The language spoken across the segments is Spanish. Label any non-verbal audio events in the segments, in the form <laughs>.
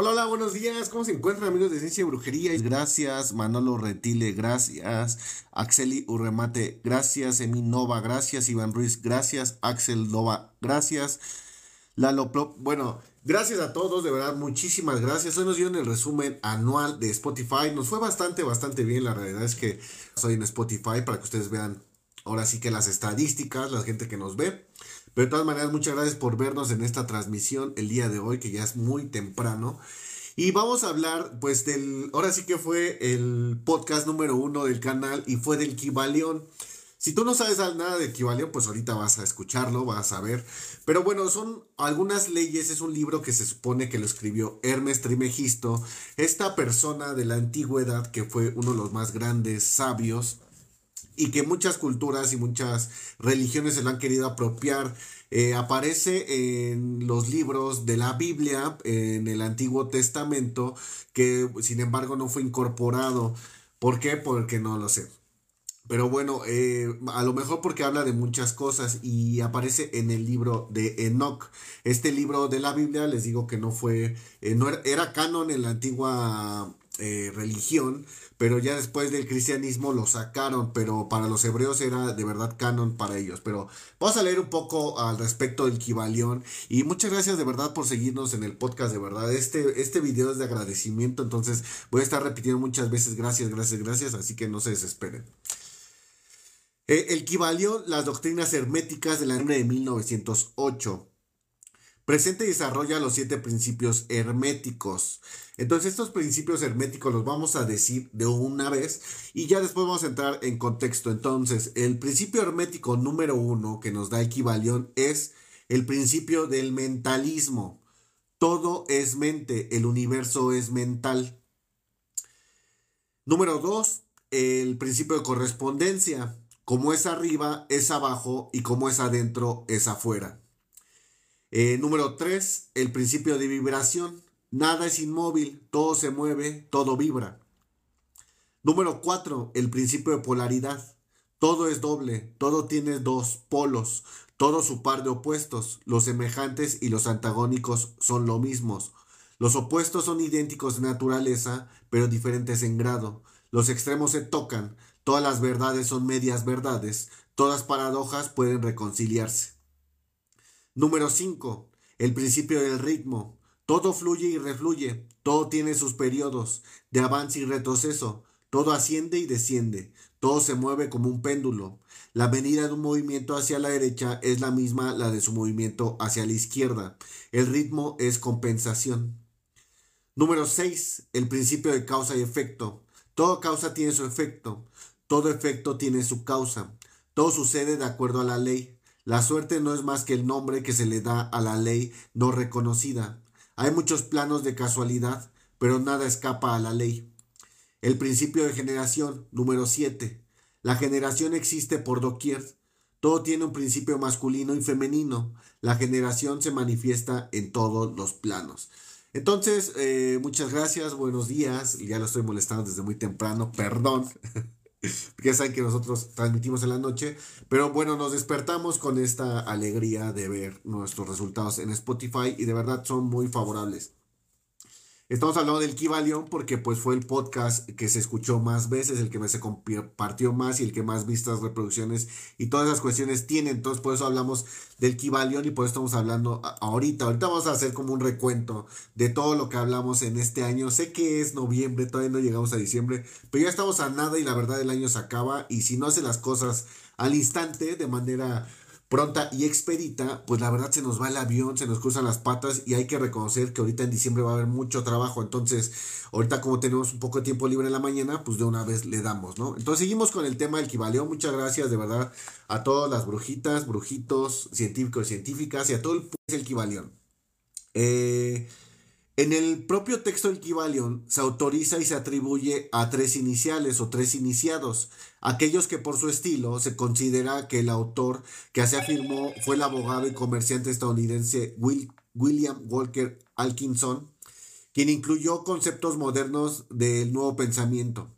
Hola, hola, buenos días. ¿Cómo se encuentran amigos de Ciencia y Brujería? Gracias, Manolo Retile, gracias, Axeli Urremate, gracias, Emi Nova, gracias, Iván Ruiz, gracias, Axel Nova, gracias, Lalo Plop. Bueno, gracias a todos, de verdad, muchísimas gracias. Hoy nos dieron el resumen anual de Spotify. Nos fue bastante, bastante bien. La realidad es que soy en Spotify para que ustedes vean ahora sí que las estadísticas, la gente que nos ve. Pero de todas maneras, muchas gracias por vernos en esta transmisión el día de hoy, que ya es muy temprano. Y vamos a hablar, pues, del. Ahora sí que fue el podcast número uno del canal y fue del Kibalión. Si tú no sabes nada del Kibalión, pues ahorita vas a escucharlo, vas a ver. Pero bueno, son algunas leyes. Es un libro que se supone que lo escribió Hermes Trimegisto, esta persona de la antigüedad que fue uno de los más grandes sabios y que muchas culturas y muchas religiones se lo han querido apropiar. Eh, aparece en los libros de la Biblia, en el Antiguo Testamento, que sin embargo no fue incorporado. ¿Por qué? Porque no lo sé. Pero bueno, eh, a lo mejor porque habla de muchas cosas y aparece en el libro de Enoch. Este libro de la Biblia, les digo que no fue, eh, no era, era, canon en la antigua religión, pero ya después del cristianismo lo sacaron, pero para los hebreos era de verdad canon para ellos. Pero vamos a leer un poco al respecto del Kibalión y muchas gracias de verdad por seguirnos en el podcast, de verdad. Este, este video es de agradecimiento, entonces voy a estar repitiendo muchas veces gracias, gracias, gracias, así que no se desesperen. Eh, el Kibalión, las doctrinas herméticas de la de 1908. Presenta y desarrolla los siete principios herméticos. Entonces estos principios herméticos los vamos a decir de una vez y ya después vamos a entrar en contexto. Entonces el principio hermético número uno que nos da equivalión es el principio del mentalismo. Todo es mente, el universo es mental. Número dos, el principio de correspondencia. Como es arriba, es abajo y como es adentro, es afuera. Eh, número 3, el principio de vibración. Nada es inmóvil, todo se mueve, todo vibra. Número 4, el principio de polaridad. Todo es doble, todo tiene dos polos, todo su par de opuestos. Los semejantes y los antagónicos son lo mismos. Los opuestos son idénticos de naturaleza, pero diferentes en grado. Los extremos se tocan, todas las verdades son medias verdades, todas paradojas pueden reconciliarse. Número 5. El principio del ritmo. Todo fluye y refluye, todo tiene sus periodos de avance y retroceso, todo asciende y desciende, todo se mueve como un péndulo. La venida de un movimiento hacia la derecha es la misma la de su movimiento hacia la izquierda. El ritmo es compensación. Número 6. El principio de causa y efecto. Toda causa tiene su efecto, todo efecto tiene su causa. Todo sucede de acuerdo a la ley. La suerte no es más que el nombre que se le da a la ley no reconocida. Hay muchos planos de casualidad, pero nada escapa a la ley. El principio de generación, número 7. La generación existe por doquier. Todo tiene un principio masculino y femenino. La generación se manifiesta en todos los planos. Entonces, eh, muchas gracias, buenos días. Ya lo estoy molestando desde muy temprano, perdón. <laughs> ya saben que nosotros transmitimos en la noche, pero bueno, nos despertamos con esta alegría de ver nuestros resultados en Spotify y de verdad son muy favorables. Estamos hablando del Kibalión porque pues fue el podcast que se escuchó más veces, el que se compartió más y el que más vistas, reproducciones y todas esas cuestiones tiene. Entonces por eso hablamos del Kibalión y por eso estamos hablando ahorita. Ahorita vamos a hacer como un recuento de todo lo que hablamos en este año. Sé que es noviembre, todavía no llegamos a diciembre, pero ya estamos a nada y la verdad el año se acaba y si no hace las cosas al instante de manera pronta y expedita, pues la verdad se nos va el avión, se nos cruzan las patas y hay que reconocer que ahorita en diciembre va a haber mucho trabajo. Entonces, ahorita como tenemos un poco de tiempo libre en la mañana, pues de una vez le damos, ¿no? Entonces seguimos con el tema del Kibaleón. Muchas gracias de verdad a todas las brujitas, brujitos, científicos científicas y a todo el, el Kibaleón. Eh, en el propio texto del se autoriza y se atribuye a tres iniciales o tres iniciados, aquellos que por su estilo se considera que el autor que así afirmó fue el abogado y comerciante estadounidense William Walker Alkinson, quien incluyó conceptos modernos del nuevo pensamiento,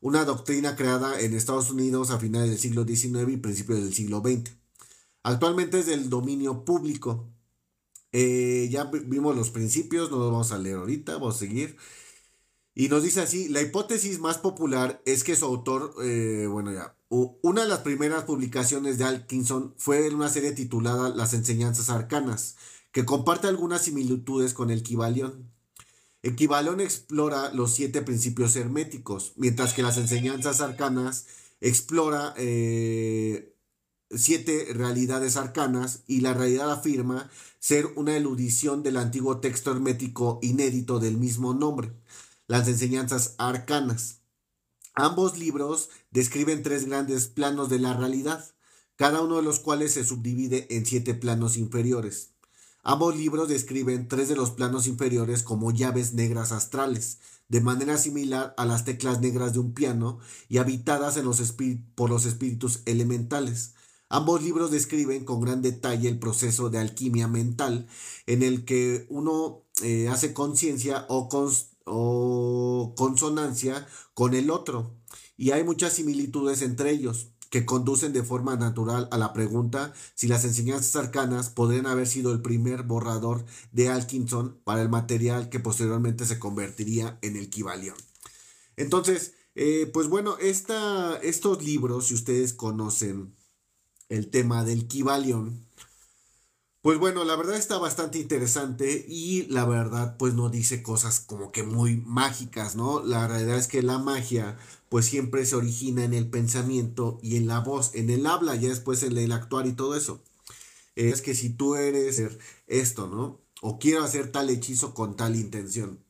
una doctrina creada en Estados Unidos a finales del siglo XIX y principios del siglo XX. Actualmente es del dominio público Eh, ya vimos los principios, no los vamos a leer ahorita, vamos a seguir. Y nos dice así, la hipótesis más popular es que su autor, eh, bueno ya, una de las primeras publicaciones de Alkinson fue en una serie titulada Las enseñanzas arcanas, que comparte algunas similitudes con el Kibalión. El Kibalión explora los siete principios herméticos, mientras que las enseñanzas arcanas explora eh, siete realidades arcanas y la realidad afirma ser una eludición del antiguo texto hermético inédito del mismo nombre, las enseñanzas arcanas. Ambos libros describen tres grandes planos de la realidad, cada uno de los cuales se subdivide en siete planos inferiores. Ambos libros describen tres de los planos inferiores como llaves negras astrales, de manera similar a las teclas negras de un piano y habitadas por los espíritus elementales. Ambos libros describen con gran detalle el proceso de alquimia mental en el que uno eh, hace conciencia o, o consonancia con el otro. Y hay muchas similitudes entre ellos que conducen de forma natural a la pregunta si las enseñanzas arcanas podrían haber sido el primer borrador de Alkinson para el material que posteriormente se convertiría en el Kibalión. Entonces, eh, pues bueno, esta, estos libros, si ustedes conocen el tema del Kibalión, pues bueno, la verdad está bastante interesante y la verdad pues no dice cosas como que muy mágicas, ¿no? La realidad es que la magia pues siempre se origina en el pensamiento y en la voz, en el habla, ya después en el actuar y todo eso. Es que si tú eres esto, ¿no? O quiero hacer tal hechizo con tal intención.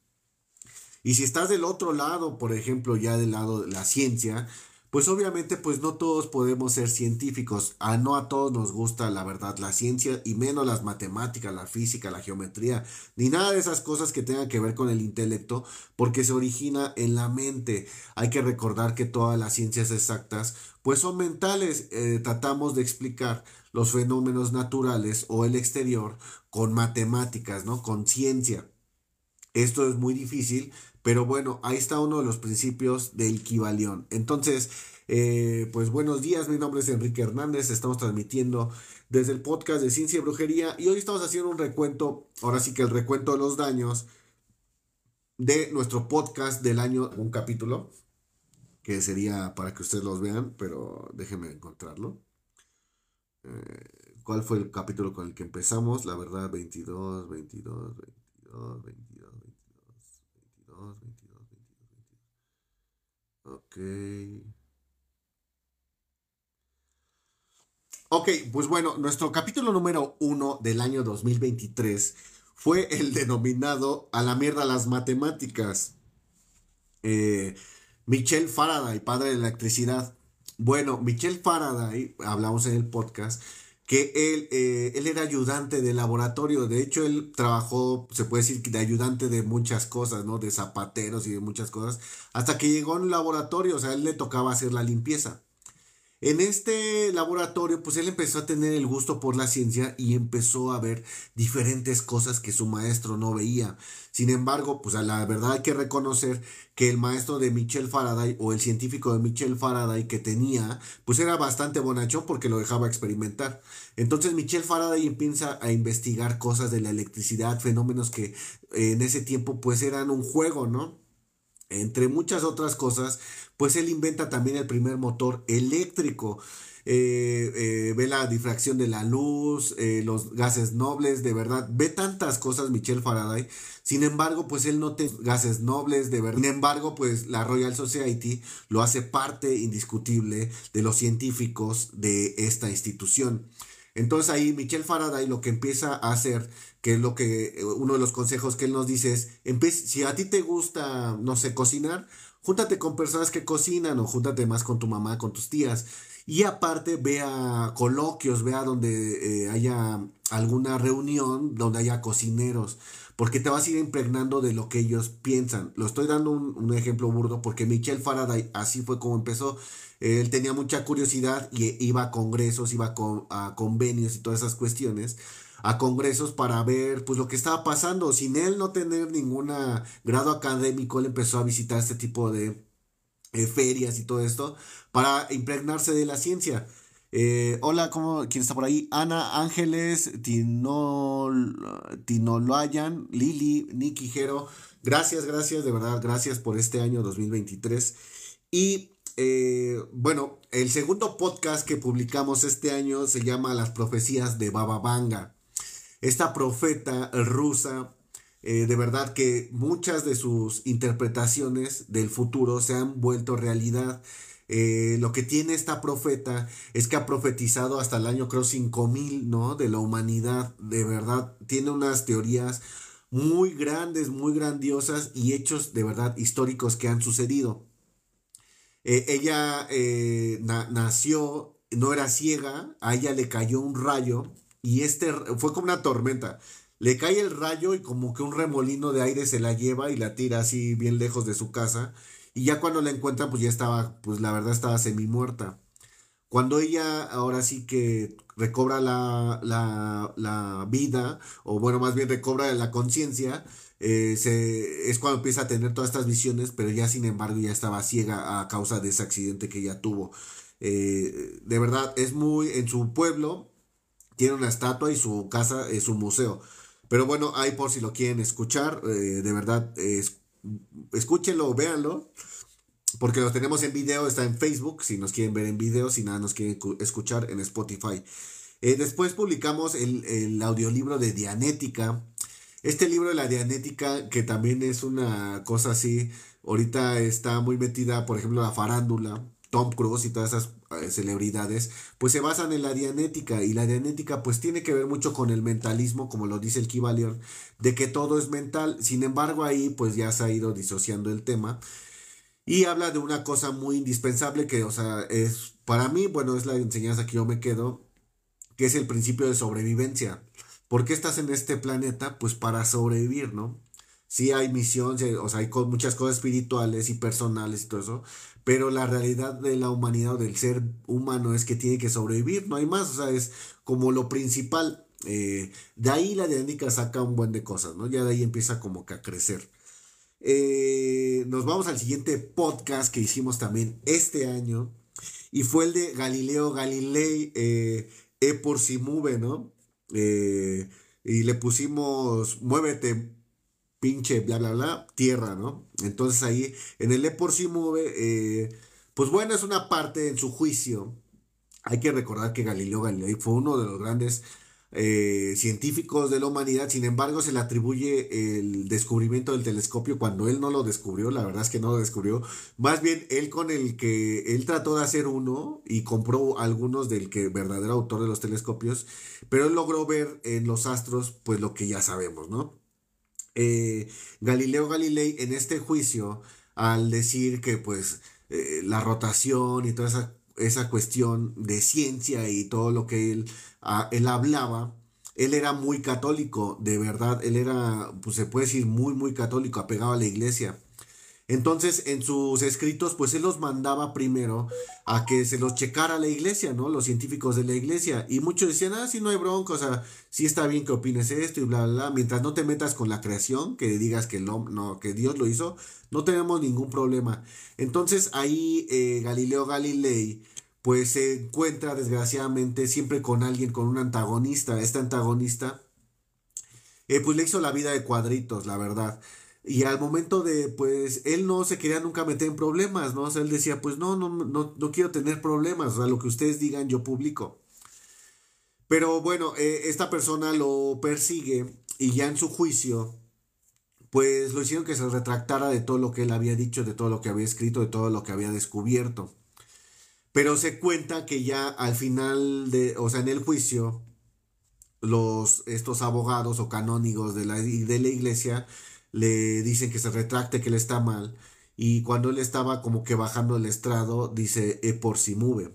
Y si estás del otro lado, por ejemplo, ya del lado de la ciencia, pues obviamente pues no todos podemos ser científicos, a no a todos nos gusta la verdad la ciencia y menos las matemáticas, la física, la geometría, ni nada de esas cosas que tengan que ver con el intelecto, porque se origina en la mente. Hay que recordar que todas las ciencias exactas pues son mentales, eh, tratamos de explicar los fenómenos naturales o el exterior con matemáticas, ¿no? Con ciencia. Esto es muy difícil pero bueno, ahí está uno de los principios del Kibalión. Entonces, eh, pues buenos días, mi nombre es Enrique Hernández, estamos transmitiendo desde el podcast de Ciencia y Brujería y hoy estamos haciendo un recuento, ahora sí que el recuento de los daños de nuestro podcast del año, un capítulo, que sería para que ustedes los vean, pero déjenme encontrarlo. Eh, ¿Cuál fue el capítulo con el que empezamos? La verdad, 22, 22, 22, 22. 22, Ok. Ok, pues bueno, nuestro capítulo número uno del año 2023 fue el denominado A la mierda las matemáticas. Eh, Michel Faraday, padre de la electricidad. Bueno, Michel Faraday, hablamos en el podcast, que él, eh, él era ayudante de laboratorio, de hecho él trabajó, se puede decir, de ayudante de muchas cosas, ¿no? De zapateros y de muchas cosas, hasta que llegó a un laboratorio, o sea, él le tocaba hacer la limpieza. En este laboratorio, pues él empezó a tener el gusto por la ciencia y empezó a ver diferentes cosas que su maestro no veía. Sin embargo, pues a la verdad hay que reconocer que el maestro de Michel Faraday o el científico de Michel Faraday que tenía, pues era bastante bonachón porque lo dejaba experimentar. Entonces Michel Faraday empieza a investigar cosas de la electricidad, fenómenos que eh, en ese tiempo pues eran un juego, ¿no? Entre muchas otras cosas, pues él inventa también el primer motor eléctrico. Eh, eh, ve la difracción de la luz, eh, los gases nobles, de verdad, ve tantas cosas Michel Faraday. Sin embargo, pues él no tiene gases nobles, de verdad. Sin embargo, pues la Royal Society lo hace parte indiscutible de los científicos de esta institución. Entonces ahí Michel Faraday lo que empieza a hacer, que es lo que uno de los consejos que él nos dice es, si a ti te gusta, no sé, cocinar, júntate con personas que cocinan o júntate más con tu mamá, con tus tías. Y aparte vea coloquios, vea donde eh, haya alguna reunión, donde haya cocineros, porque te vas a ir impregnando de lo que ellos piensan. Lo estoy dando un, ejemplo burdo porque Michel Faraday así fue como empezó. Él tenía mucha curiosidad y iba a congresos, iba a convenios y todas esas cuestiones a congresos para ver pues lo que estaba pasando. Sin él no tener ningún grado académico, él empezó a visitar este tipo de eh, ferias y todo esto para impregnarse de la ciencia. Eh, hola, ¿cómo, ¿quién está por ahí? Ana Ángeles, Tinol, Tinoloyan, Lili, Nicky Jero. Gracias, gracias, de verdad, gracias por este año 2023. Y eh, bueno, el segundo podcast que publicamos este año se llama Las profecías de Baba Vanga. Esta profeta rusa, eh, de verdad que muchas de sus interpretaciones del futuro se han vuelto realidad. Eh, lo que tiene esta profeta es que ha profetizado hasta el año creo 5000, ¿no? De la humanidad, de verdad, tiene unas teorías muy grandes, muy grandiosas y hechos de verdad históricos que han sucedido. Eh, ella nació, no era ciega, a ella le cayó un rayo y este fue como una tormenta. Le cae el rayo y como que un remolino de aire se la lleva y la tira así bien lejos de su casa. Y ya cuando la encuentran, pues ya estaba, pues la verdad estaba semi muerta. Cuando ella ahora sí que recobra la, la, vida, o bueno, más bien recobra la conciencia, eh, es cuando empieza a tener todas estas visiones, pero ya sin embargo ya estaba ciega a causa de ese accidente que ella tuvo. Eh, de verdad, es muy, en su pueblo tiene una estatua y su casa es un museo. Pero bueno, ahí por si lo quieren escuchar, eh, de verdad, escúchenlo, véanlo. Porque lo tenemos en video, está en Facebook, si nos quieren ver en video, si nada nos quieren escuchar en Spotify. Eh, después publicamos el, audiolibro de Dianética. Este libro de la Dianética, que también es una cosa así, ahorita está muy metida, por ejemplo, la farándula, Tom Cruise y todas esas eh, celebridades, pues se basan en la dianética y la dianética pues tiene que ver mucho con el mentalismo, como lo dice el Kibalion, de que todo es mental. Sin embargo, ahí pues ya se ha ido disociando el tema y habla de una cosa muy indispensable que, o sea, es para mí, bueno, es la enseñanza que yo me quedo, que es el principio de sobrevivencia. ¿Por qué estás en este planeta? Pues para sobrevivir, ¿no? Sí hay misión, o sea, hay muchas cosas espirituales y personales y todo eso, pero la realidad de la humanidad o del ser humano es que tiene que sobrevivir, no hay más, o sea, es como lo principal. Eh, de ahí la dinámica saca un buen de cosas, ¿no? Ya de ahí empieza como que a crecer. Eh, nos vamos al siguiente podcast que hicimos también este año. Y fue el de Galileo Galilei, eh, E por si mueve, ¿no? Eh, y le pusimos, muévete, pinche, bla, bla, bla, tierra, ¿no? Entonces ahí, en el E por si mueve, pues bueno, es una parte en su juicio. Hay que recordar que Galileo Galilei fue uno de los grandes eh, científicos de la humanidad, sin embargo se le atribuye el descubrimiento del telescopio cuando él no lo descubrió, la verdad es que no lo descubrió, más bien él con el que él trató de hacer uno y compró algunos del que verdadero autor de los telescopios, pero él logró ver en los astros pues lo que ya sabemos, ¿no? Eh, Galileo Galilei en este juicio, al decir que pues eh, la rotación y toda esa esa cuestión de ciencia y todo lo que él, ah, él hablaba, él era muy católico, de verdad, él era, pues se puede decir, muy, muy católico, apegado a la iglesia. Entonces, en sus escritos, pues él los mandaba primero a que se los checara la iglesia, ¿no? Los científicos de la iglesia. Y muchos decían, ah, sí, no hay bronca, o sea, sí está bien que opines esto y bla, bla, bla. Mientras no te metas con la creación, que digas que, no, que Dios lo hizo, no tenemos ningún problema. Entonces, ahí eh, Galileo Galilei, pues se encuentra desgraciadamente siempre con alguien, con un antagonista. Este antagonista, eh, pues le hizo la vida de cuadritos, la verdad. Y al momento de, pues, él no se quería nunca meter en problemas, ¿no? O sea, él decía, pues no, no, no, no quiero tener problemas, o sea, lo que ustedes digan yo publico. Pero bueno, eh, esta persona lo persigue y ya en su juicio, pues lo hicieron que se retractara de todo lo que él había dicho, de todo lo que había escrito, de todo lo que había descubierto. Pero se cuenta que ya al final de, o sea, en el juicio, los, estos abogados o canónigos de la, de la iglesia le dicen que se retracte, que él está mal. Y cuando él estaba como que bajando el estrado, dice, e por si mueve.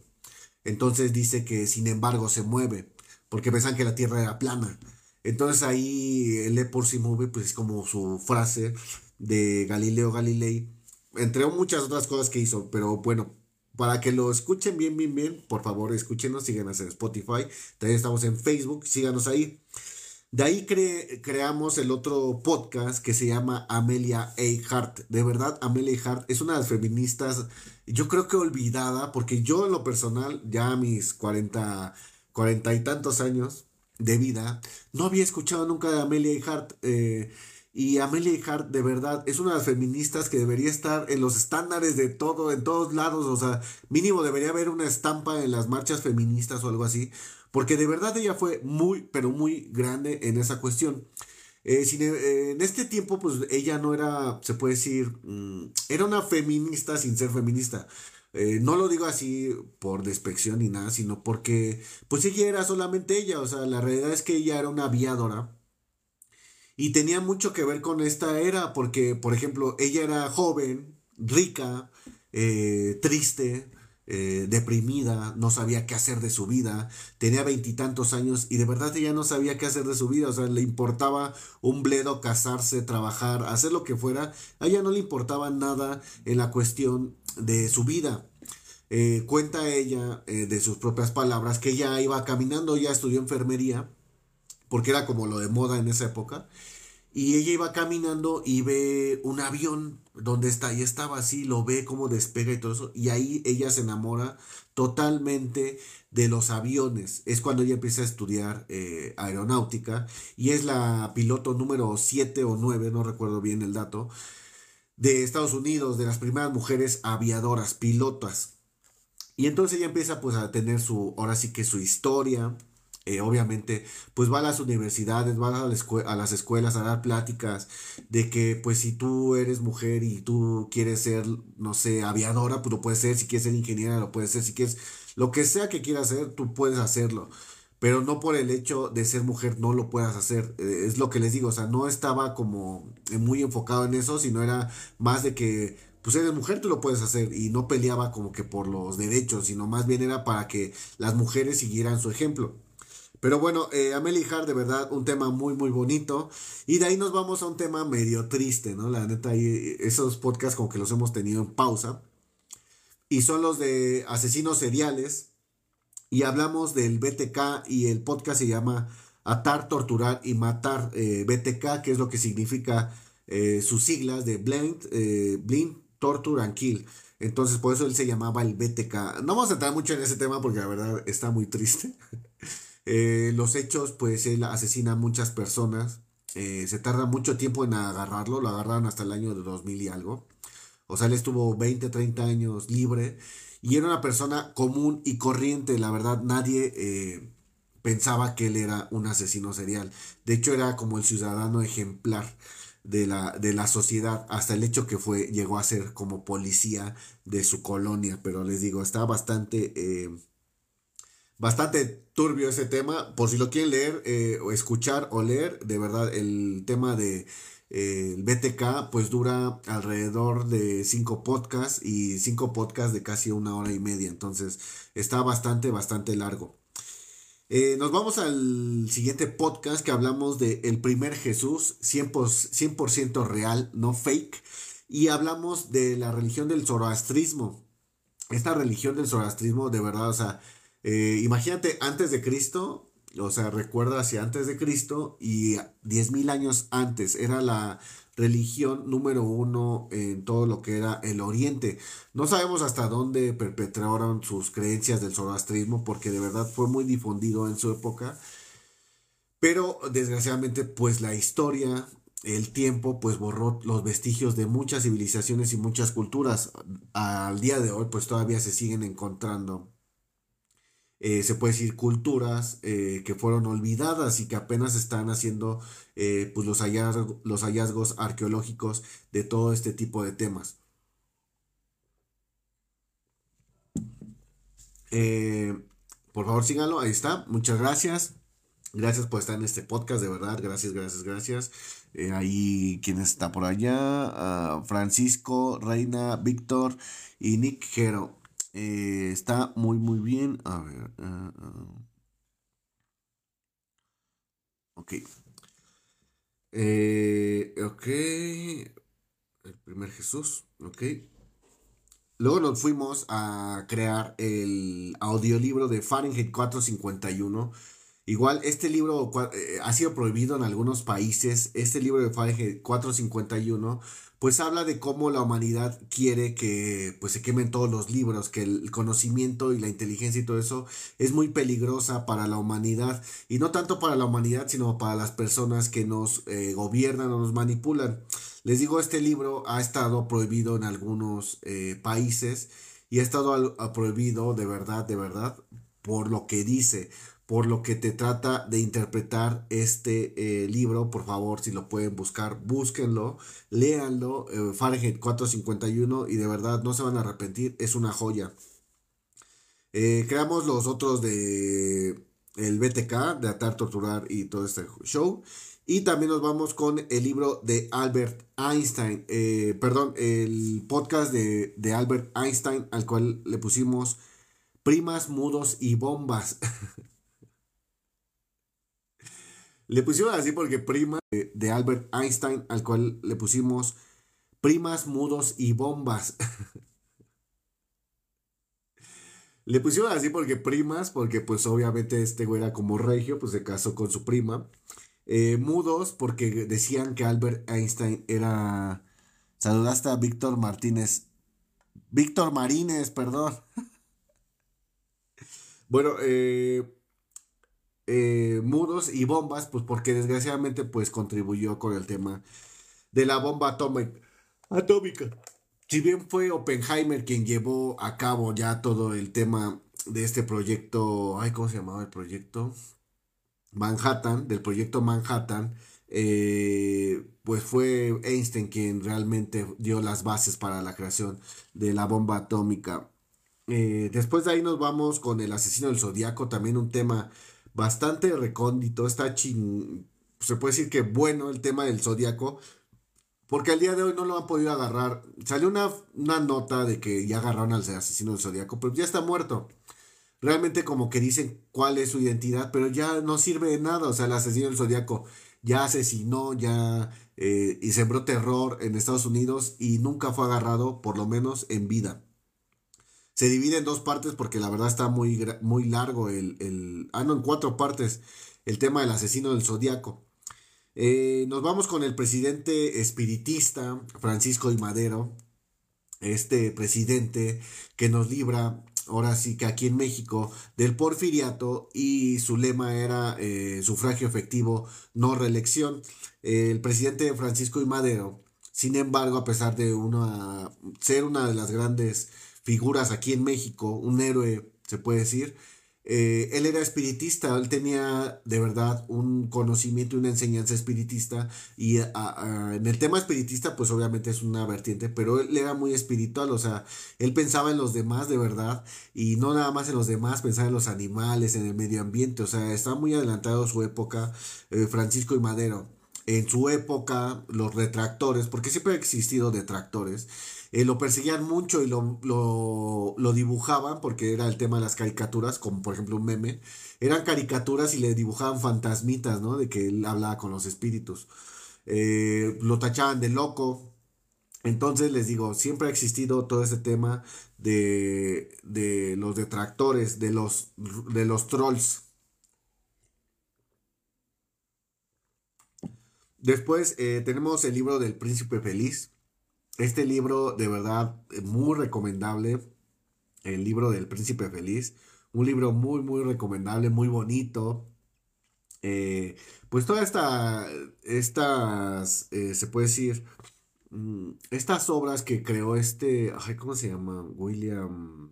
Entonces dice que sin embargo se mueve, porque pensan que la tierra era plana. Entonces ahí el e por si mueve, pues es como su frase de Galileo Galilei, entre muchas otras cosas que hizo, pero bueno, para que lo escuchen bien, bien, bien, por favor escúchenos, síganos en Spotify, también estamos en Facebook, síganos ahí. De ahí creamos el otro podcast que se llama Amelia Earhart. De verdad, Amelia Earhart es una de las feministas, yo creo que olvidada, porque yo en lo personal, ya a mis 40, 40 y tantos años de vida, no había escuchado nunca de Amelia Earhart. Eh, y Amelia Earhart, de verdad, es una de las feministas que debería estar en los estándares de todo, en todos lados. O sea, mínimo debería haber una estampa en las marchas feministas o algo así. Porque de verdad ella fue muy, pero muy grande en esa cuestión. Eh, eh, en este tiempo, pues ella no era, se puede decir, mm, era una feminista sin ser feminista. Eh, no lo digo así por despección ni nada, sino porque, pues ella era solamente ella. O sea, la realidad es que ella era una aviadora. Y tenía mucho que ver con esta era, porque, por ejemplo, ella era joven, rica, triste, eh, deprimida, no sabía qué hacer de su vida, tenía veintitantos años y de verdad ella no sabía qué hacer de su vida, o sea, le importaba un bledo, casarse, trabajar, hacer lo que fuera, a ella no le importaba nada en la cuestión de su vida. Eh, cuenta ella eh, de sus propias palabras que ella iba caminando, ya estudió enfermería, porque era como lo de moda en esa época, y ella iba caminando y ve un avión donde está, y estaba así, lo ve como despega y todo eso, y ahí ella se enamora totalmente de los aviones. Es cuando ella empieza a estudiar eh, aeronáutica y es la piloto número 7 o 9, no recuerdo bien el dato, de Estados Unidos, de las primeras mujeres aviadoras, pilotas. Y entonces ella empieza pues a tener su, ahora sí que su historia, eh, obviamente, pues va a las universidades, va a, a, las escuelas a dar pláticas de que, pues si tú eres mujer y tú quieres ser, no sé, aviadora, pues lo puedes ser, si quieres ser ingeniera, lo puedes ser, si quieres, lo que sea que quieras hacer, tú puedes hacerlo. Pero no por el hecho de ser mujer no lo puedas hacer. Eh, es lo que les digo, o sea, no estaba como muy enfocado en eso, sino era más de que pues eres mujer, tú lo puedes hacer. Y no peleaba como que por los derechos, sino más bien era para que las mujeres siguieran su ejemplo. Pero bueno, eh, Amelie Hart, de verdad, un tema muy, muy bonito. Y de ahí nos vamos a un tema medio triste, ¿no? La neta, esos podcasts como que los hemos tenido en pausa. Y son los de asesinos seriales. Y hablamos del BTK y el podcast se llama Atar, Torturar y Matar. Eh, BTK, que es lo que significa eh, sus siglas de Blind, eh, Blind, Torture and Kill. Entonces, por eso él se llamaba el BTK. No vamos a entrar mucho en ese tema porque la verdad está muy triste. <laughs> Eh, los hechos, pues él asesina a muchas personas. Eh, se tarda mucho tiempo en agarrarlo, lo agarraron hasta el año de 2000 y algo. O sea, él estuvo 20, 30 años libre y era una persona común y corriente. La verdad, nadie eh, pensaba que él era un asesino serial. De hecho, era como el ciudadano ejemplar de la, de la sociedad, hasta el hecho que fue, llegó a ser como policía de su colonia. Pero les digo, está bastante bastante turbio ese tema. Por si lo quieren leer eh, o escuchar o leer, de verdad, el tema de eh, BTK pues dura alrededor de cinco podcasts y cinco podcasts de casi una hora y media. Entonces está bastante, bastante largo. Eh, nos vamos al siguiente podcast que hablamos de El primer Jesús, 100%, 100 real, no fake. Y hablamos de la religión del zoroastrismo. Esta religión del zoroastrismo, de verdad, o sea, eh, imagínate antes de Cristo, o sea, recuerda hacia antes de Cristo y 10.000 años antes era la religión número uno en todo lo que era el oriente. No sabemos hasta dónde perpetraron sus creencias del zoroastrismo porque de verdad fue muy difundido en su época. Pero desgraciadamente pues la historia, el tiempo pues borró los vestigios de muchas civilizaciones y muchas culturas. Al día de hoy pues todavía se siguen encontrando eh, se puede decir, culturas eh, que fueron olvidadas y que apenas están haciendo eh, pues los, los hallazgos arqueológicos de todo este tipo de temas. por favor, síganlo, ahí está, muchas gracias. Gracias por estar en este podcast, de verdad, gracias, gracias, gracias. ahí, ¿quién está por allá? Ah, Francisco, Reina, Víctor y Nick Jero. Eh, está muy, muy bien. A ver. Ah, ah. Ok. Ok. El primer Jesús. Ok. Luego nos fuimos a crear el audiolibro de Fahrenheit 451. Igual, este libro ha sido prohibido en algunos países. Este libro de Fahrenheit 451, pues habla de cómo la humanidad quiere que pues se quemen todos los libros, que el conocimiento y la inteligencia y todo eso es muy peligrosa para la humanidad. Y no tanto para la humanidad, sino para las personas que nos eh, gobiernan o nos manipulan. Les digo, este libro ha estado prohibido en algunos eh, países y ha estado prohibido de verdad, de verdad, por lo que dice por lo que te trata de interpretar este eh, libro. Por favor, si lo pueden buscar, búsquenlo, léanlo, eh, Fahrenheit 451 y de verdad no se van a arrepentir, es una joya. Eh, creamos los otros de el BTK, de Atar, Torturar y todo este show. Y también nos vamos con el libro de Albert Einstein, perdón, el podcast de, de Albert Einstein al cual le pusimos primas, mudos y bombas. <laughs> Le pusimos así porque prima de, Albert Einstein, al cual le pusimos primas, mudos y bombas. <laughs> le pusimos así porque primas, porque pues obviamente este güey era como regio, pues se casó con su prima. Eh, mudos porque decían que Albert Einstein era... Saludaste a Víctor Martínez. Víctor Marínez, perdón. <laughs> bueno, eh, eh, mudos y bombas, pues porque desgraciadamente pues contribuyó con el tema de la bomba atómica. Si bien fue Oppenheimer quien llevó a cabo ya todo el tema de este proyecto, ay, ¿cómo se llamaba el proyecto? Manhattan, del proyecto Manhattan, eh, pues fue Einstein quien realmente dio las bases para la creación de la bomba atómica. Eh, después de ahí nos vamos con el asesino del zodiaco, también un tema bastante recóndito, está ching... Se puede decir que bueno el tema del zodiaco, porque al día de hoy no lo han podido agarrar. Salió una, una nota de que ya agarraron al asesino del zodiaco, pero ya está muerto. Realmente como que dicen cuál es su identidad, pero ya no sirve de nada. O sea, el asesino del zodiaco ya asesinó, ya eh, y sembró terror en Estados Unidos y nunca fue agarrado, por lo menos en vida. Se divide en dos partes porque la verdad está muy, muy largo el, Ah, no, en cuatro partes el tema del asesino del zodiaco. Eh, nos vamos con el presidente espiritista Francisco y Madero. Este presidente que nos libra, ahora sí que aquí en México, del porfiriato y su lema era eh, sufragio efectivo, no reelección. el presidente Francisco y Madero, sin embargo, a pesar de una, ser una de las grandes figuras aquí en México, un héroe, se puede decir. Eh, él era espiritista, él tenía de verdad un conocimiento y una enseñanza espiritista y en el tema espiritista pues obviamente es una vertiente, pero él era muy espiritual, o sea, él pensaba en los demás de verdad y no nada más en los demás, pensaba en los animales, en el medio ambiente, o sea, estaba muy adelantado su época eh, Francisco y Madero. En su época, los retractores, porque siempre ha existido detractores, eh, lo perseguían mucho y lo, lo, dibujaban porque era el tema de las caricaturas, como por ejemplo un meme. Eran caricaturas y le dibujaban fantasmitas, ¿no? De que él hablaba con los espíritus. Eh, lo tachaban de loco. Entonces les digo, siempre ha existido todo ese tema de, de los detractores, de los, de los trolls. Después eh, tenemos el libro del príncipe feliz. Este libro, de verdad, muy recomendable. El libro del Príncipe Feliz. Un libro muy, muy recomendable, muy bonito. Eh, pues todas esta, estas, eh, se puede decir, mm, estas obras que creó este, ay, ¿cómo se llama? William...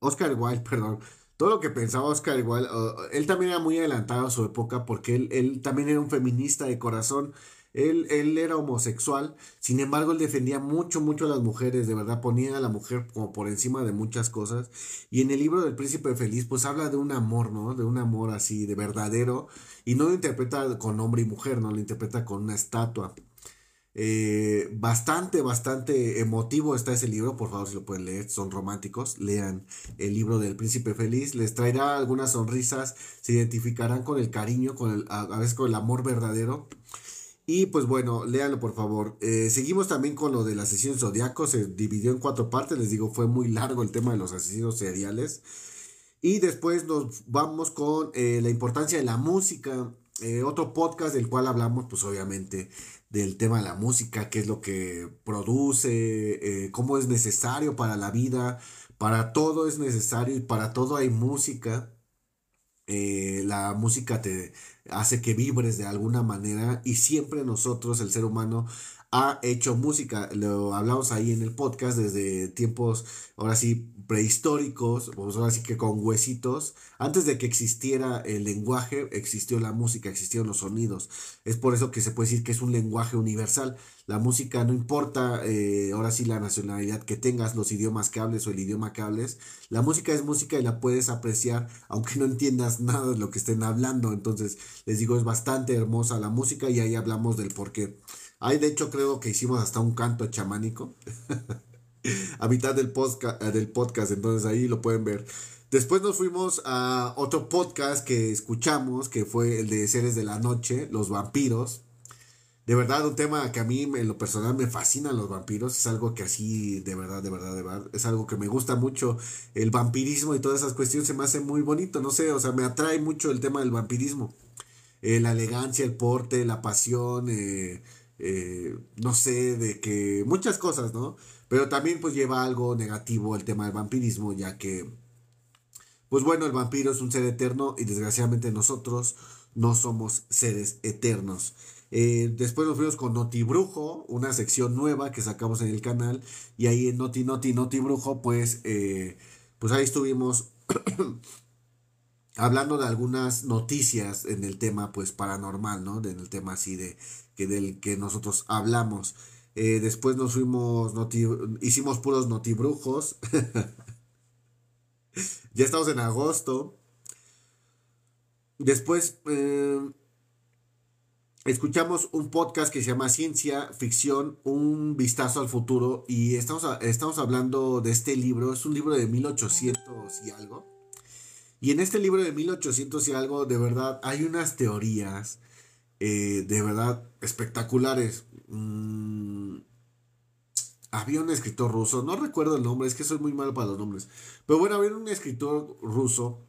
Oscar Wilde, <laughs> perdón. Todo lo que pensaba Oscar Wilde, él también era muy adelantado a su época porque él, él también era un feminista de corazón. Él, él era homosexual, sin embargo, él defendía mucho, mucho a las mujeres, de verdad, ponía a la mujer como por encima de muchas cosas. Y en el libro del Príncipe Feliz, pues habla de un amor, ¿no? De un amor así, de verdadero, y no lo interpreta con hombre y mujer, ¿no? Lo interpreta con una estatua. Eh, bastante, bastante emotivo está ese libro, por favor si lo pueden leer, son románticos, lean el libro del príncipe feliz, les traerá algunas sonrisas, se identificarán con el cariño, con el, a veces con el amor verdadero y pues bueno, léanlo por favor. Eh, seguimos también con lo del asesino zodiaco. Se dividió en cuatro partes. Les digo, fue muy largo el tema de los asesinos seriales. Y después nos vamos con eh, la importancia de la música. Eh, otro podcast del cual hablamos, pues obviamente, del tema de la música, qué es lo que produce, cómo es necesario para la vida, para todo es necesario y para todo hay música. La música te hace que vibres de alguna manera y siempre nosotros, el ser humano, ha hecho música. Lo hablamos ahí en el podcast desde tiempos, ahora sí, prehistóricos, ahora sí que con huesitos. Antes de que existiera el lenguaje, existió la música, existieron los sonidos. Es por eso que se puede decir que es un lenguaje universal. La música no importa, eh, ahora sí, la nacionalidad que tengas, los idiomas que hables o el idioma que hables. La música es música y la puedes apreciar aunque no entiendas nada de lo que estén hablando. Entonces, les digo, es bastante hermosa la música y ahí hablamos del por qué. Ahí de hecho creo que hicimos hasta un canto chamánico <laughs> a mitad del podcast, del podcast, entonces ahí lo pueden ver. Después nos fuimos a otro podcast que escuchamos, que fue el de Seres de la Noche, los vampiros. De verdad, un tema que a mí en lo personal me fascinan los vampiros. Es algo que así, de verdad, de verdad, de verdad, es algo que me gusta mucho. El vampirismo y todas esas cuestiones se me hace muy bonito, no sé, o sea, me atrae mucho el tema del vampirismo. Eh, la elegancia, el porte, la pasión, eh, eh, no sé, de que muchas cosas, ¿no? Pero también pues lleva algo negativo el tema del vampirismo, ya que, pues bueno, el vampiro es un ser eterno y desgraciadamente nosotros no somos seres eternos. Eh, después nos fuimos con Noti Brujo, una sección nueva que sacamos en el canal. Y ahí en Noti Noti Noti Brujo, pues, eh, pues ahí estuvimos <clears throat> hablando de algunas noticias en el tema pues paranormal, ¿no? En el tema así de que del que nosotros hablamos. Eh, después nos fuimos, noti, hicimos puros notibrujos. <laughs> ya estamos en agosto. Después eh, escuchamos un podcast que se llama Ciencia Ficción, un vistazo al futuro. Y estamos, estamos hablando de este libro. Es un libro de 1800 y algo. Y en este libro de 1800 y algo, de verdad, hay unas teorías eh, de verdad espectaculares. Mm, había un escritor ruso, no recuerdo el nombre, es que soy muy malo para los nombres. Pero bueno, había un escritor ruso,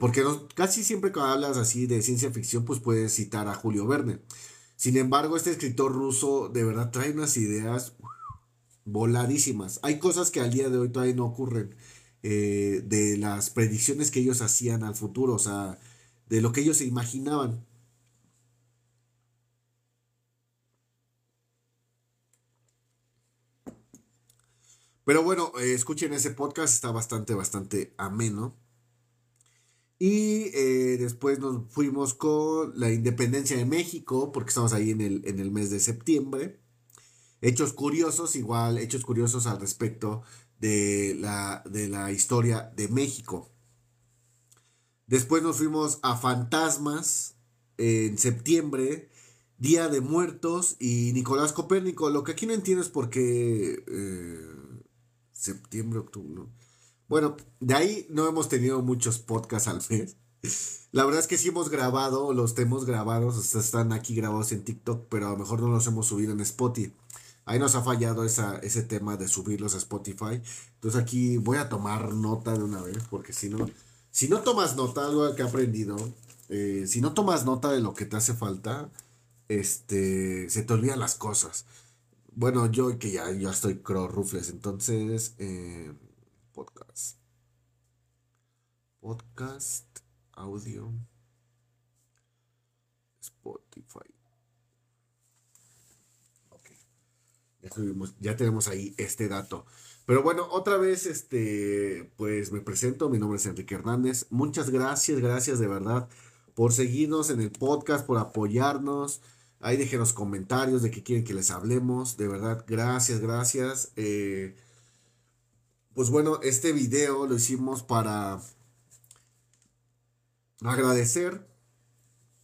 porque casi siempre cuando hablas así de ciencia ficción, pues puedes citar a Julio Verne. Sin embargo, este escritor ruso de verdad trae unas ideas voladísimas. Hay cosas que al día de hoy todavía no ocurren. Eh, de las predicciones que ellos hacían al futuro, o sea, de lo que ellos se imaginaban. Pero bueno, eh, escuchen ese podcast, está bastante, bastante ameno. Y eh, después nos fuimos con la independencia de México, porque estamos ahí en el, en el mes de septiembre. Hechos curiosos, igual, hechos curiosos al respecto de la, de la historia de México. Después nos fuimos a Fantasmas en septiembre, Día de Muertos y Nicolás Copérnico. Lo que aquí no entiendo es por qué... Eh, septiembre, octubre. Bueno, de ahí no hemos tenido muchos podcasts al mes. La verdad es que sí hemos grabado, los hemos grabados, están aquí grabados en TikTok, pero a lo mejor no los hemos subido en Spotify. Ahí nos ha fallado esa, ese tema de subirlos a Spotify. Entonces aquí voy a tomar nota de una vez, porque si no, si no tomas nota, algo que he aprendido, eh, si no tomas nota de lo que te hace falta, este, se te olvidan las cosas. Bueno, yo que ya, ya estoy crow rufles, entonces, eh, podcast. Podcast, audio, Spotify. Ok. Ya, ya tenemos ahí este dato. Pero bueno, otra vez, este, pues me presento, mi nombre es Enrique Hernández. Muchas gracias, gracias de verdad por seguirnos en el podcast, por apoyarnos. Ahí dejen los comentarios de qué quieren que les hablemos. De verdad, gracias, gracias. Eh, pues bueno, este video lo hicimos para agradecer.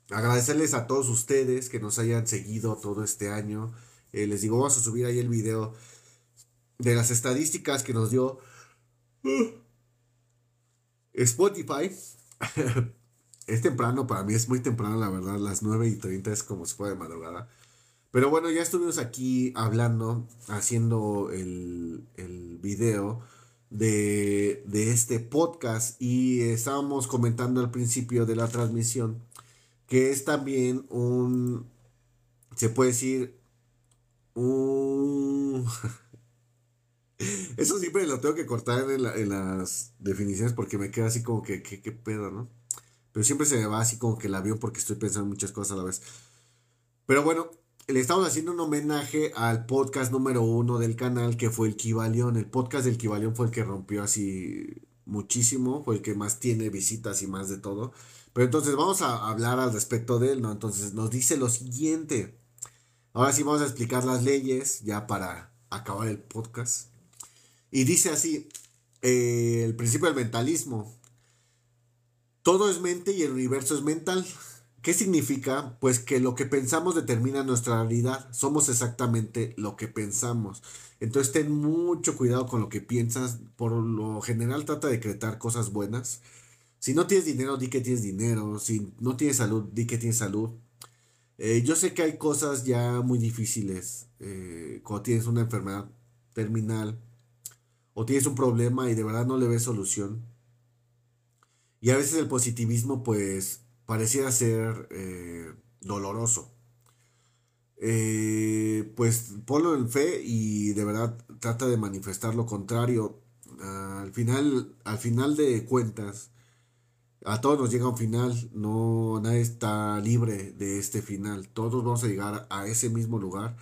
Agradecerles a todos ustedes que nos hayan seguido todo este año. Eh, les digo, vamos a subir ahí el video de las estadísticas que nos dio uh, Spotify. <laughs> es temprano, para mí es muy temprano, la verdad, las 9 y 30 es como si fuera de madrugada. Pero bueno, ya estuvimos aquí hablando, haciendo el, el video de, de este podcast y estábamos comentando al principio de la transmisión que es también un, se puede decir, un... <laughs> Eso siempre lo tengo que cortar en, las definiciones porque me queda así como que, qué pedo, ¿no? Pero siempre se me va así como que el avión porque estoy pensando muchas cosas a la vez. Pero bueno, le estamos haciendo un homenaje al podcast número uno del canal que fue el Kibalión. El podcast del Kibalión fue el que rompió así muchísimo, fue el que más tiene visitas y más de todo. Pero entonces vamos a hablar al respecto de él, ¿no? Entonces nos dice lo siguiente. Ahora sí vamos a explicar las leyes ya para acabar el podcast. Y dice así, eh, el principio del mentalismo. Todo es mente y el universo es mental. ¿Qué significa? Pues que lo que pensamos determina nuestra realidad. Somos exactamente lo que pensamos. Entonces ten mucho cuidado con lo que piensas. Por lo general trata de decretar cosas buenas si no tienes dinero, di que tienes dinero. Si no tienes salud, di que tienes salud. Eh, yo sé que hay cosas ya muy difíciles eh, cuando tienes una enfermedad terminal o tienes un problema y de verdad no le ves solución. Y a veces el positivismo pues pareciera ser eh, doloroso. pues ponlo en fe y de verdad trata de manifestar lo contrario. al final, al final de cuentas, a todos nos llega un final, no nadie está libre de este final. Todos vamos a llegar a ese mismo lugar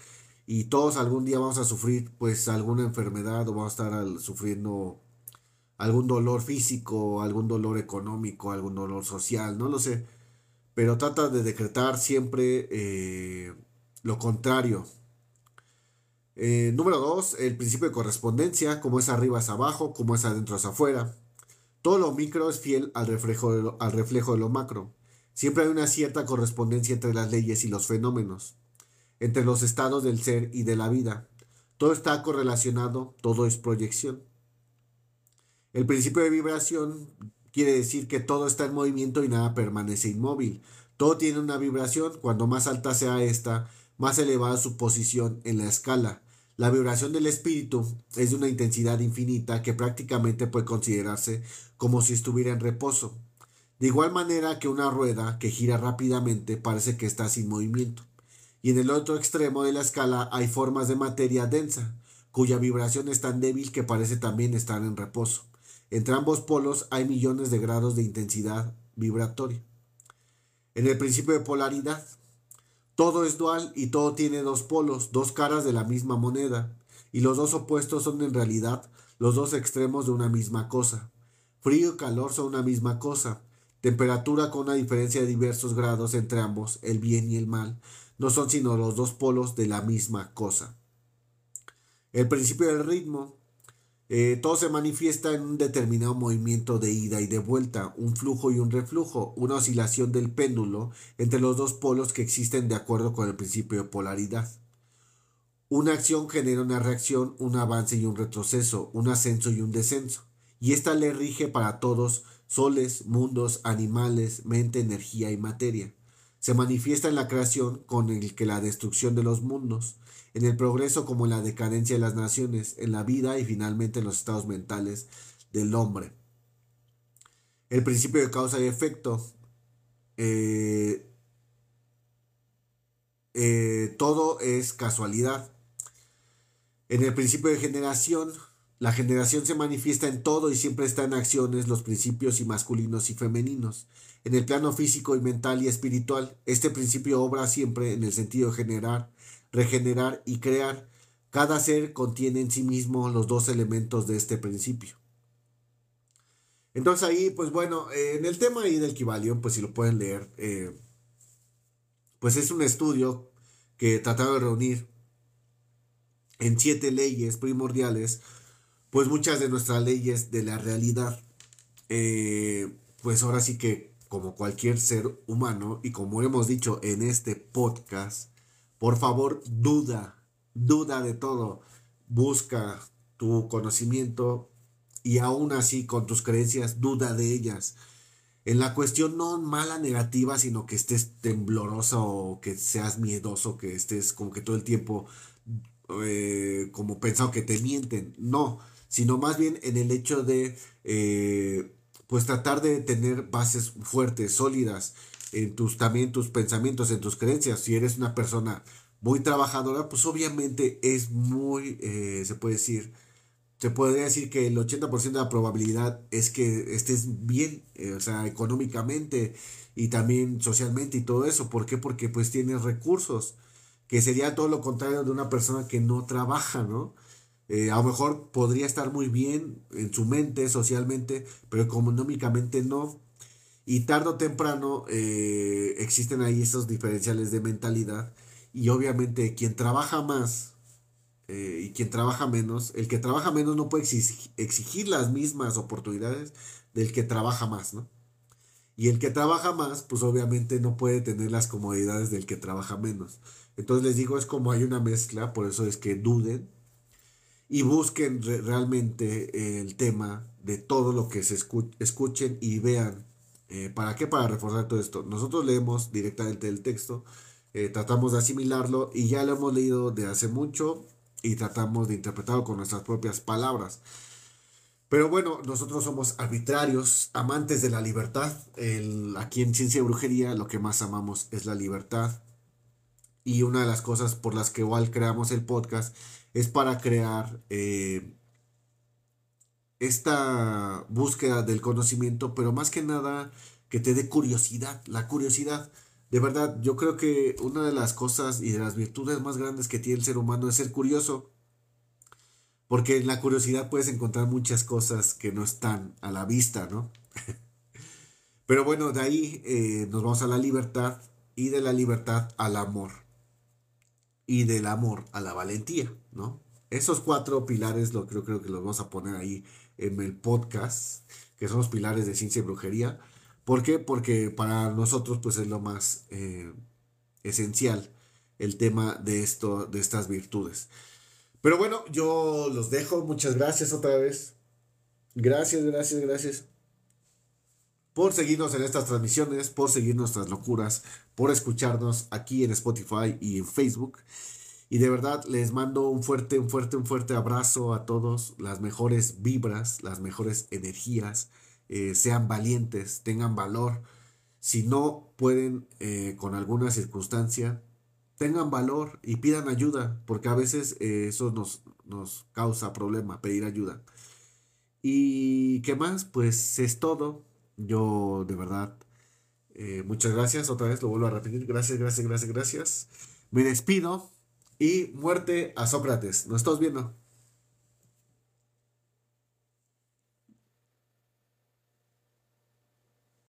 y todos algún día vamos a sufrir pues alguna enfermedad o vamos a estar sufriendo algún dolor físico, algún dolor económico, algún dolor social, no lo sé. Pero trata de decretar siempre eh, lo contrario. Eh, número dos, el principio de correspondencia, como es arriba es abajo, como es adentro es afuera. Todo lo micro es fiel al reflejo, al reflejo de lo macro. Siempre hay una cierta correspondencia entre las leyes y los fenómenos, entre los estados del ser y de la vida. Todo está correlacionado, todo es proyección. El principio de vibración quiere decir que todo está en movimiento y nada permanece inmóvil. Todo tiene una vibración, cuando más alta sea esta, más elevada su posición en la escala. La vibración del espíritu es de una intensidad infinita que prácticamente puede considerarse como si estuviera en reposo. De igual manera que una rueda que gira rápidamente parece que está sin movimiento. Y en el otro extremo de la escala hay formas de materia densa, cuya vibración es tan débil que parece también estar en reposo. Entre ambos polos hay millones de grados de intensidad vibratoria. En el principio de polaridad, todo es dual y todo tiene dos polos, dos caras de la misma moneda, y los dos opuestos son en realidad los dos extremos de una misma cosa. Frío y calor son una misma cosa. Temperatura con una diferencia de diversos grados entre ambos, el bien y el mal, no son sino los dos polos de la misma cosa. El principio del ritmo eh, todo se manifiesta en un determinado movimiento de ida y de vuelta, un flujo y un reflujo, una oscilación del péndulo entre los dos polos que existen de acuerdo con el principio de polaridad. Una acción genera una reacción, un avance y un retroceso, un ascenso y un descenso, y esta le rige para todos soles, mundos, animales, mente, energía y materia. Se manifiesta en la creación con el que la destrucción de los mundos, en el progreso como en la decadencia de las naciones, en la vida y finalmente en los estados mentales del hombre. El principio de causa y efecto. Eh, eh, todo es casualidad. En el principio de generación, la generación se manifiesta en todo y siempre está en acciones los principios y masculinos y femeninos. En el plano físico y mental y espiritual, este principio obra siempre en el sentido de generar, regenerar y crear. Cada ser contiene en sí mismo los dos elementos de este principio. Entonces ahí, pues bueno, eh, en el tema ahí del Kibalión, pues si lo pueden leer, eh, pues es un estudio que trataba de reunir en siete leyes primordiales, pues muchas de nuestras leyes de la realidad. Eh, pues ahora sí que como cualquier ser humano y como hemos dicho en este podcast, por favor, duda, duda de todo. Busca tu conocimiento y aún así con tus creencias, duda de ellas. En la cuestión no mala, negativa, sino que estés tembloroso o que seas miedoso, que estés como que todo el tiempo eh, como pensado que te mienten. No, sino más bien en el hecho de eh, pues tratar de tener bases fuertes, sólidas en tus también tus pensamientos, en tus creencias. Si eres una persona muy trabajadora, pues obviamente es muy, eh, se puede decir, se podría decir que el 80% de la probabilidad es que estés bien, eh, o sea, económicamente y también socialmente y todo eso. ¿Por qué? Porque pues tienes recursos, que sería todo lo contrario de una persona que no trabaja, ¿no? Eh, a lo mejor podría estar muy bien en su mente, socialmente, pero económicamente no. Y tarde o temprano eh, existen ahí esos diferenciales de mentalidad. Y obviamente quien trabaja más eh, y quien trabaja menos, el que trabaja menos no puede exigir, las mismas oportunidades del que trabaja más, ¿no? Y el que trabaja más, pues obviamente no puede tener las comodidades del que trabaja menos. Entonces les digo, es como hay una mezcla, por eso es que duden y busquen realmente el tema de todo lo que se escuchen y vean. Eh, ¿Para qué? Para reforzar todo esto. Nosotros leemos directamente el texto, eh, tratamos de asimilarlo y ya lo hemos leído de hace mucho y tratamos de interpretarlo con nuestras propias palabras. Pero bueno, nosotros somos arbitrarios, amantes de la libertad. Aquí en Ciencia y Brujería lo que más amamos es la libertad. Y una de las cosas por las que igual creamos el podcast es para crear eh, esta búsqueda del conocimiento, pero más que nada que te dé curiosidad, la curiosidad. De verdad, yo creo que una de las cosas y de las virtudes más grandes que tiene el ser humano es ser curioso. Porque en la curiosidad puedes encontrar muchas cosas que no están a la vista, ¿no? <laughs> Pero bueno, de ahí eh, nos vamos a la libertad y de la libertad al amor. Y del amor a la valentía, ¿no? Esos cuatro pilares lo creo, creo que los vamos a poner ahí en el podcast, que son los pilares de ciencia y brujería. ¿Por qué? Porque para nosotros pues es lo más eh, esencial el tema de, esto, de estas virtudes. Pero bueno, yo los dejo. Muchas gracias otra vez. Gracias, gracias, gracias. Por seguirnos en estas transmisiones, por seguir nuestras locuras, por escucharnos aquí en Spotify y en Facebook. Y de verdad les mando un fuerte, un fuerte, un fuerte abrazo a todos, las mejores vibras, las mejores energías, eh, sean valientes, tengan valor. Si no pueden eh, con alguna circunstancia, tengan valor y pidan ayuda, porque a veces eh, eso nos, nos causa problema, pedir ayuda. Y qué más, pues es todo. Yo de verdad, muchas gracias, otra vez lo vuelvo a repetir, gracias, gracias, gracias, gracias. Me despido. Y muerte a Sócrates. Nos estamos viendo.